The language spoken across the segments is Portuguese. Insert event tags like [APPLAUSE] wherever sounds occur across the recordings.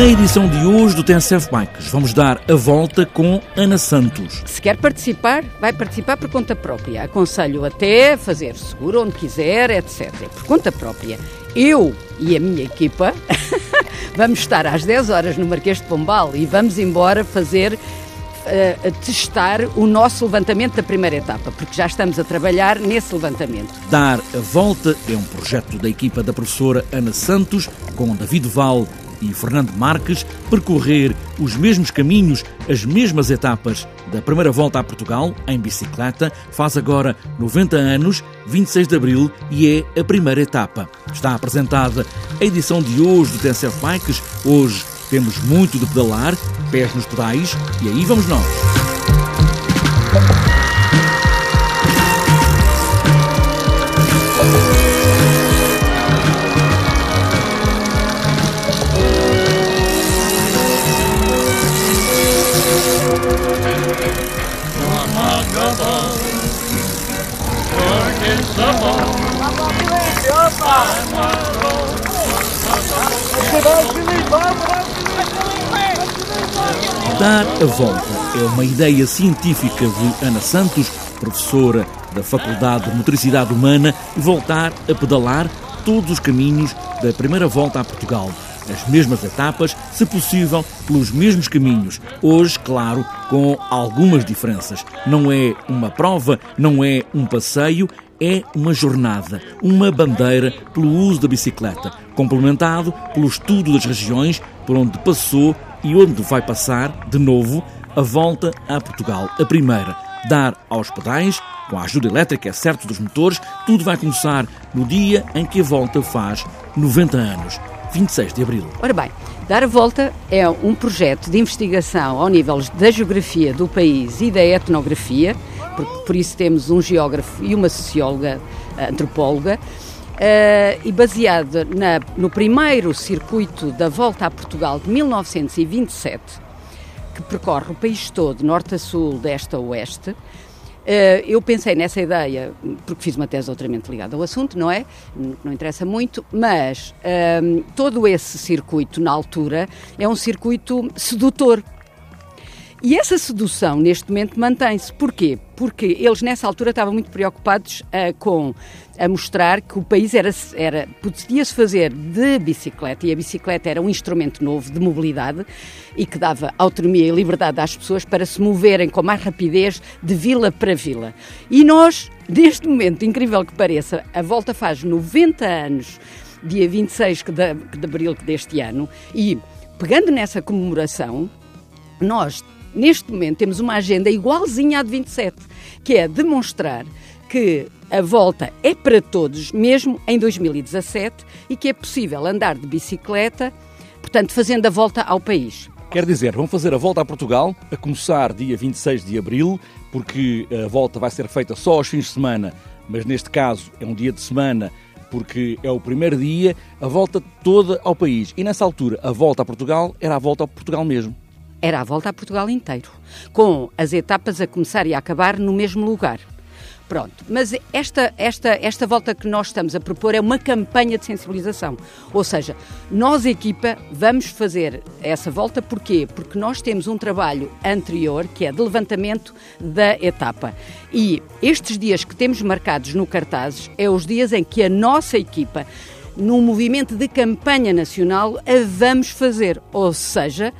Na edição de hoje do TNCF Bikes, vamos dar a volta com Ana Santos. Se quer participar, vai participar por conta própria. Aconselho até fazer seguro onde quiser, etc. Por conta própria. Eu e a minha equipa [LAUGHS] vamos estar às 10 horas no Marquês de Pombal e vamos embora fazer uh, a testar o nosso levantamento da primeira etapa, porque já estamos a trabalhar nesse levantamento. Dar a volta é um projeto da equipa da professora Ana Santos, com David Val e Fernando Marques percorrer os mesmos caminhos, as mesmas etapas da primeira volta a Portugal em bicicleta. Faz agora 90 anos, 26 de abril, e é a primeira etapa. Está apresentada a edição de hoje do TSF Bikes. Hoje temos muito de pedalar, pés nos pedais, e aí vamos nós. Dar a volta é uma ideia científica de Ana Santos, professora da Faculdade de Motricidade Humana, e voltar a pedalar todos os caminhos da primeira volta a Portugal. As mesmas etapas, se possível, pelos mesmos caminhos. Hoje, claro, com algumas diferenças. Não é uma prova, não é um passeio, é uma jornada, uma bandeira pelo uso da bicicleta, complementado pelo estudo das regiões por onde passou e onde vai passar, de novo, a volta a Portugal. A primeira, dar aos pedais, com a ajuda elétrica, é certo, dos motores, tudo vai começar no dia em que a volta faz 90 anos, 26 de abril. Ora bem, Dar a Volta é um projeto de investigação ao nível da geografia do país e da etnografia, por, por isso temos um geógrafo e uma socióloga, antropóloga, Uh, e baseado no primeiro circuito da Volta a Portugal de 1927, que percorre o país todo, norte a sul, deste a oeste, Uh, eu pensei nessa ideia, porque fiz uma tese doutoramento ligada ao assunto, não é? Não interessa muito, mas uh, todo esse circuito, na altura, é um circuito sedutor e essa sedução, neste momento, mantém-se. Porquê? Porque eles, nessa altura, estavam muito preocupados uh, com a mostrar que o país era, era podia-se fazer de bicicleta, e a bicicleta era um instrumento novo de mobilidade e que dava autonomia e liberdade às pessoas para se moverem com mais rapidez de vila para vila. E nós, neste momento, incrível que pareça, a volta faz 90 anos, dia 26 de, de abril deste ano, e pegando nessa comemoração, nós neste momento temos uma agenda igualzinha à de 27, que é demonstrar que a volta é para todos, mesmo em 2017, e que é possível andar de bicicleta, portanto, fazendo a volta ao país. Quer dizer, vão fazer a volta a Portugal, a começar dia 26 de abril, porque a volta vai ser feita só aos fins de semana, mas neste caso é um dia de semana, porque é o primeiro dia, a volta toda ao país. E nessa altura, a volta a Portugal era a volta a Portugal mesmo era a volta a Portugal inteiro, com as etapas a começar e a acabar no mesmo lugar. Pronto, mas esta, esta, esta volta que nós estamos a propor é uma campanha de sensibilização. Ou seja, nós, equipa, vamos fazer essa volta porquê? Porque nós temos um trabalho anterior, que é de levantamento da etapa. E estes dias que temos marcados no cartazes é os dias em que a nossa equipa, num movimento de campanha nacional, a vamos fazer. Ou seja,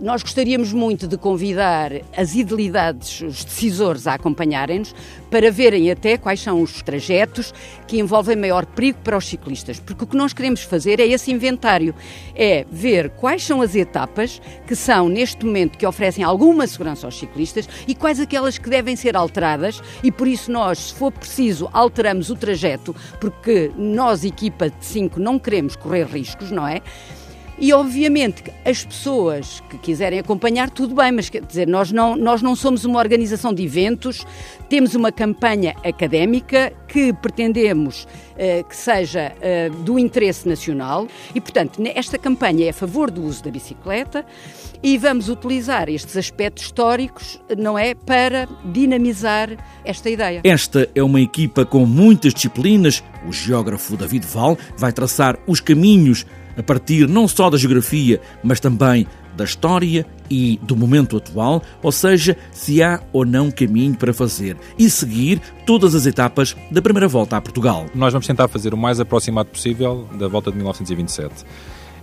nós gostaríamos muito de convidar as idilidades, os decisores a acompanharem-nos para verem até quais são os trajetos que envolvem maior perigo para os ciclistas, porque o que nós queremos fazer é esse inventário, é ver quais são as etapas que são neste momento que oferecem alguma segurança aos ciclistas e quais aquelas que devem ser alteradas e por isso nós, se for preciso, alteramos o trajeto, porque nós, equipa de 5, não queremos correr riscos, não é? E obviamente as pessoas que quiserem acompanhar, tudo bem, mas quer dizer, nós não, nós não somos uma organização de eventos, temos uma campanha académica que pretendemos uh, que seja uh, do interesse nacional e, portanto, esta campanha é a favor do uso da bicicleta e vamos utilizar estes aspectos históricos, não é, para dinamizar esta ideia. Esta é uma equipa com muitas disciplinas. O geógrafo David Val vai traçar os caminhos a partir não só da geografia, mas também da história e do momento atual, ou seja, se há ou não caminho para fazer e seguir todas as etapas da primeira volta a Portugal. Nós vamos tentar fazer o mais aproximado possível da volta de 1927.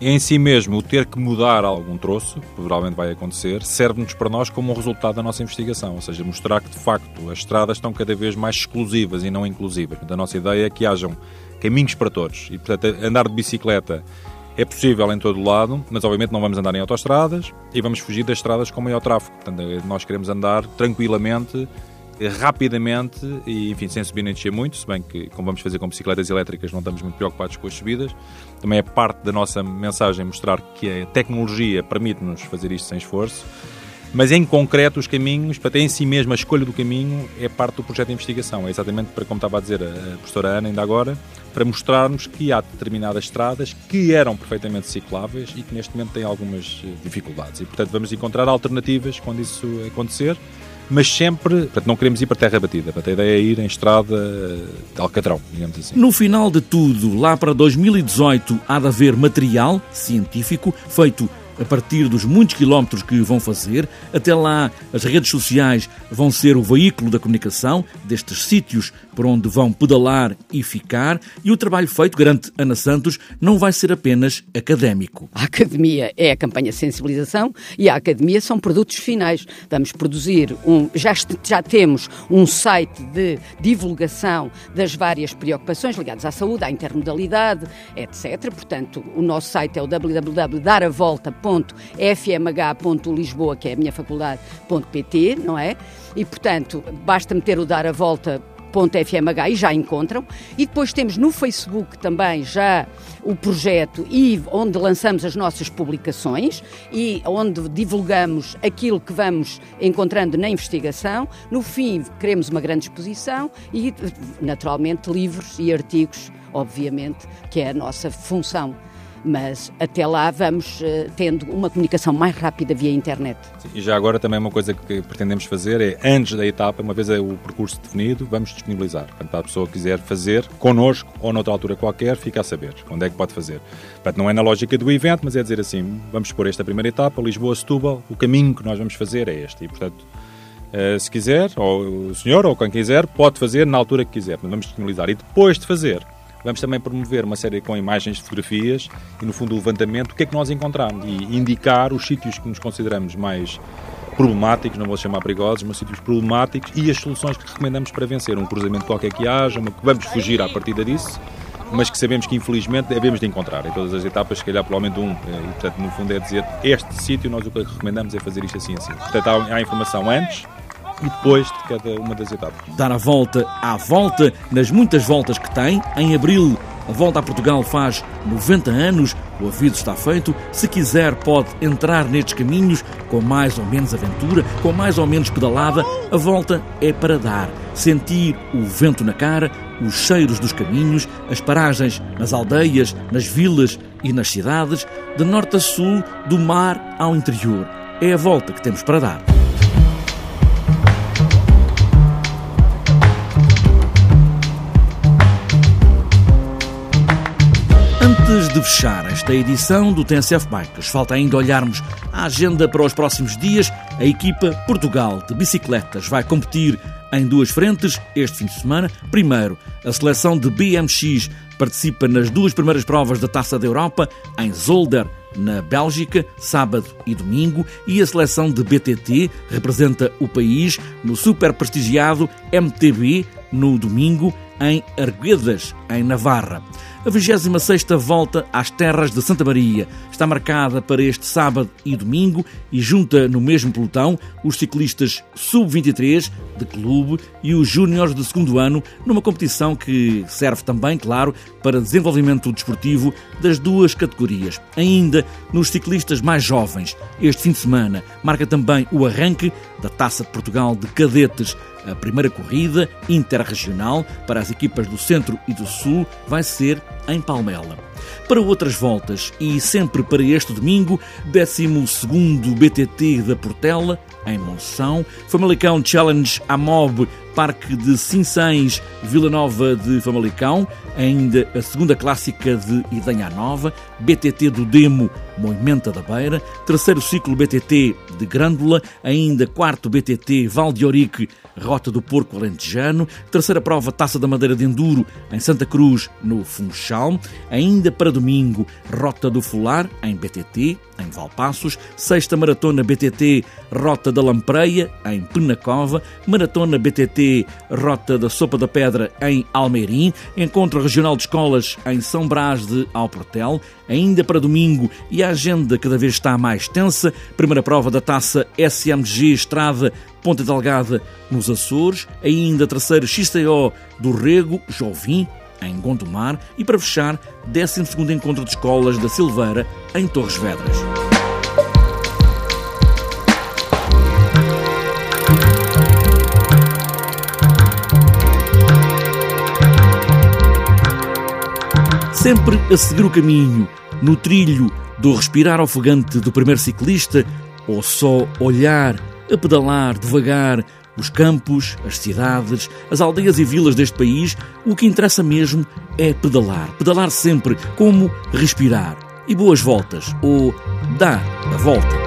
Em si mesmo, o ter que mudar algum troço, provavelmente vai acontecer, serve-nos para nós como um resultado da nossa investigação, ou seja, mostrar que de facto as estradas estão cada vez mais exclusivas e não inclusivas. A nossa ideia é que hajam caminhos para todos e, portanto, andar de bicicleta é possível em todo o lado, mas obviamente não vamos andar em autoestradas e vamos fugir das estradas com maior tráfego. Portanto, nós queremos andar tranquilamente, rapidamente e, enfim, sem subir nem descer muito, se bem que, como vamos fazer com bicicletas elétricas, não estamos muito preocupados com as subidas. Também é parte da nossa mensagem mostrar que a tecnologia permite-nos fazer isto sem esforço. Mas em concreto, os caminhos, para ter em si mesmo a escolha do caminho, é parte do projeto de investigação. É exatamente para, como estava a dizer a professora Ana ainda agora, para mostrarmos que há determinadas estradas que eram perfeitamente cicláveis e que neste momento têm algumas eh, dificuldades. E, portanto, vamos encontrar alternativas quando isso acontecer, mas sempre, portanto, não queremos ir para terra batida. A ideia é ir em estrada de Alcatrão, digamos assim. No final de tudo, lá para 2018, há de haver material científico feito a partir dos muitos quilómetros que vão fazer. Até lá, as redes sociais vão ser o veículo da comunicação destes sítios por onde vão pedalar e ficar. E o trabalho feito, garante Ana Santos, não vai ser apenas académico. A academia é a campanha de sensibilização e a academia são produtos finais. Vamos produzir um. Já, já temos um site de divulgação das várias preocupações ligadas à saúde, à intermodalidade, etc. Portanto, o nosso site é o www.daravolta.com fmh.lisboa, que é a minha faculdade.pt, não é? E, portanto, basta meter o dar a volta .fmh e já encontram. E depois temos no Facebook também já o projeto e onde lançamos as nossas publicações e onde divulgamos aquilo que vamos encontrando na investigação. No fim, queremos uma grande exposição e, naturalmente, livros e artigos, obviamente, que é a nossa função mas até lá vamos uh, tendo uma comunicação mais rápida via internet. Sim, e já agora também uma coisa que pretendemos fazer é, antes da etapa, uma vez é o percurso definido, vamos disponibilizar. Portanto, para a pessoa que quiser fazer connosco ou noutra altura qualquer, fica a saber onde é que pode fazer. Portanto, não é na lógica do evento, mas é dizer assim, vamos por esta primeira etapa, Lisboa-Setúbal, o caminho que nós vamos fazer é este. E, portanto, uh, se quiser, ou o senhor, ou quem quiser, pode fazer na altura que quiser. vamos disponibilizar. E depois de fazer, Vamos também promover uma série com imagens fotografias e, no fundo, o levantamento, o que é que nós encontramos e indicar os sítios que nos consideramos mais problemáticos, não vou chamar perigosos, mas sítios problemáticos e as soluções que recomendamos para vencer. Um cruzamento qualquer que haja, uma vamos fugir à partida disso, mas que sabemos que infelizmente devemos de encontrar em todas as etapas, se calhar provavelmente um. Eh, e, portanto, no fundo é dizer, este sítio nós o que recomendamos é fazer isto assim assim. Portanto, há, há informação antes, depois de cada uma das etapas. Dar a volta à volta, nas muitas voltas que tem, em abril a volta a Portugal faz 90 anos, o aviso está feito. Se quiser, pode entrar nestes caminhos com mais ou menos aventura, com mais ou menos pedalada. A volta é para dar, sentir o vento na cara, os cheiros dos caminhos, as paragens nas aldeias, nas vilas e nas cidades, de norte a sul, do mar ao interior. É a volta que temos para dar. Fechar esta edição do TNCF Bikes, falta ainda olharmos a agenda para os próximos dias. A equipa Portugal de bicicletas vai competir em duas frentes este fim de semana. Primeiro, a seleção de BMX participa nas duas primeiras provas da Taça da Europa em Zolder, na Bélgica, sábado e domingo, e a seleção de BTT representa o país no super prestigiado MTB no domingo em Arguedas, em Navarra. A 26ª volta às terras de Santa Maria está marcada para este sábado e domingo e junta no mesmo pelotão os ciclistas sub-23 de clube e os júniores de segundo ano numa competição que serve também, claro, para desenvolvimento desportivo das duas categorias. Ainda nos ciclistas mais jovens, este fim de semana marca também o arranque da Taça de Portugal de Cadetes A primeira corrida interregional para as equipas do Centro e do Sul vai ser em Palmela. Para outras voltas e sempre para este domingo, 12º BTT da Portela, em Monção, Famalicão Challenge Amob Parque de Sinsães, Vila Nova de Famalicão, ainda a segunda clássica de Idanha Nova, BTT do Demo, Moimenta da Beira, terceiro ciclo BTT de Grândola, ainda quarto BTT Val de Orique, Rota do Porco Alentejano, terceira prova Taça da Madeira de Enduro em Santa Cruz, no Funchal, ainda para domingo Rota do Fular em BTT, em Valpassos, sexta Maratona BTT Rota da Lampreia em Penacova, Maratona BTT Rota da Sopa da Pedra em Almeirim, Encontro Regional de Escolas em São Brás de Alportel, ainda para domingo e a agenda cada vez está mais tensa, primeira prova da Taça SMG Estrada Ponta Delgada nos Açores, ainda terceiro XTO do Rego, Jovim, em Gondomar, e para fechar, 12 Encontro de Escolas da Silveira, em Torres Vedras. Sempre a seguir o caminho, no trilho do respirar ofegante do primeiro ciclista, ou só olhar a pedalar devagar os campos, as cidades, as aldeias e vilas deste país, o que interessa mesmo é pedalar. Pedalar sempre, como respirar. E boas voltas, ou dar a volta.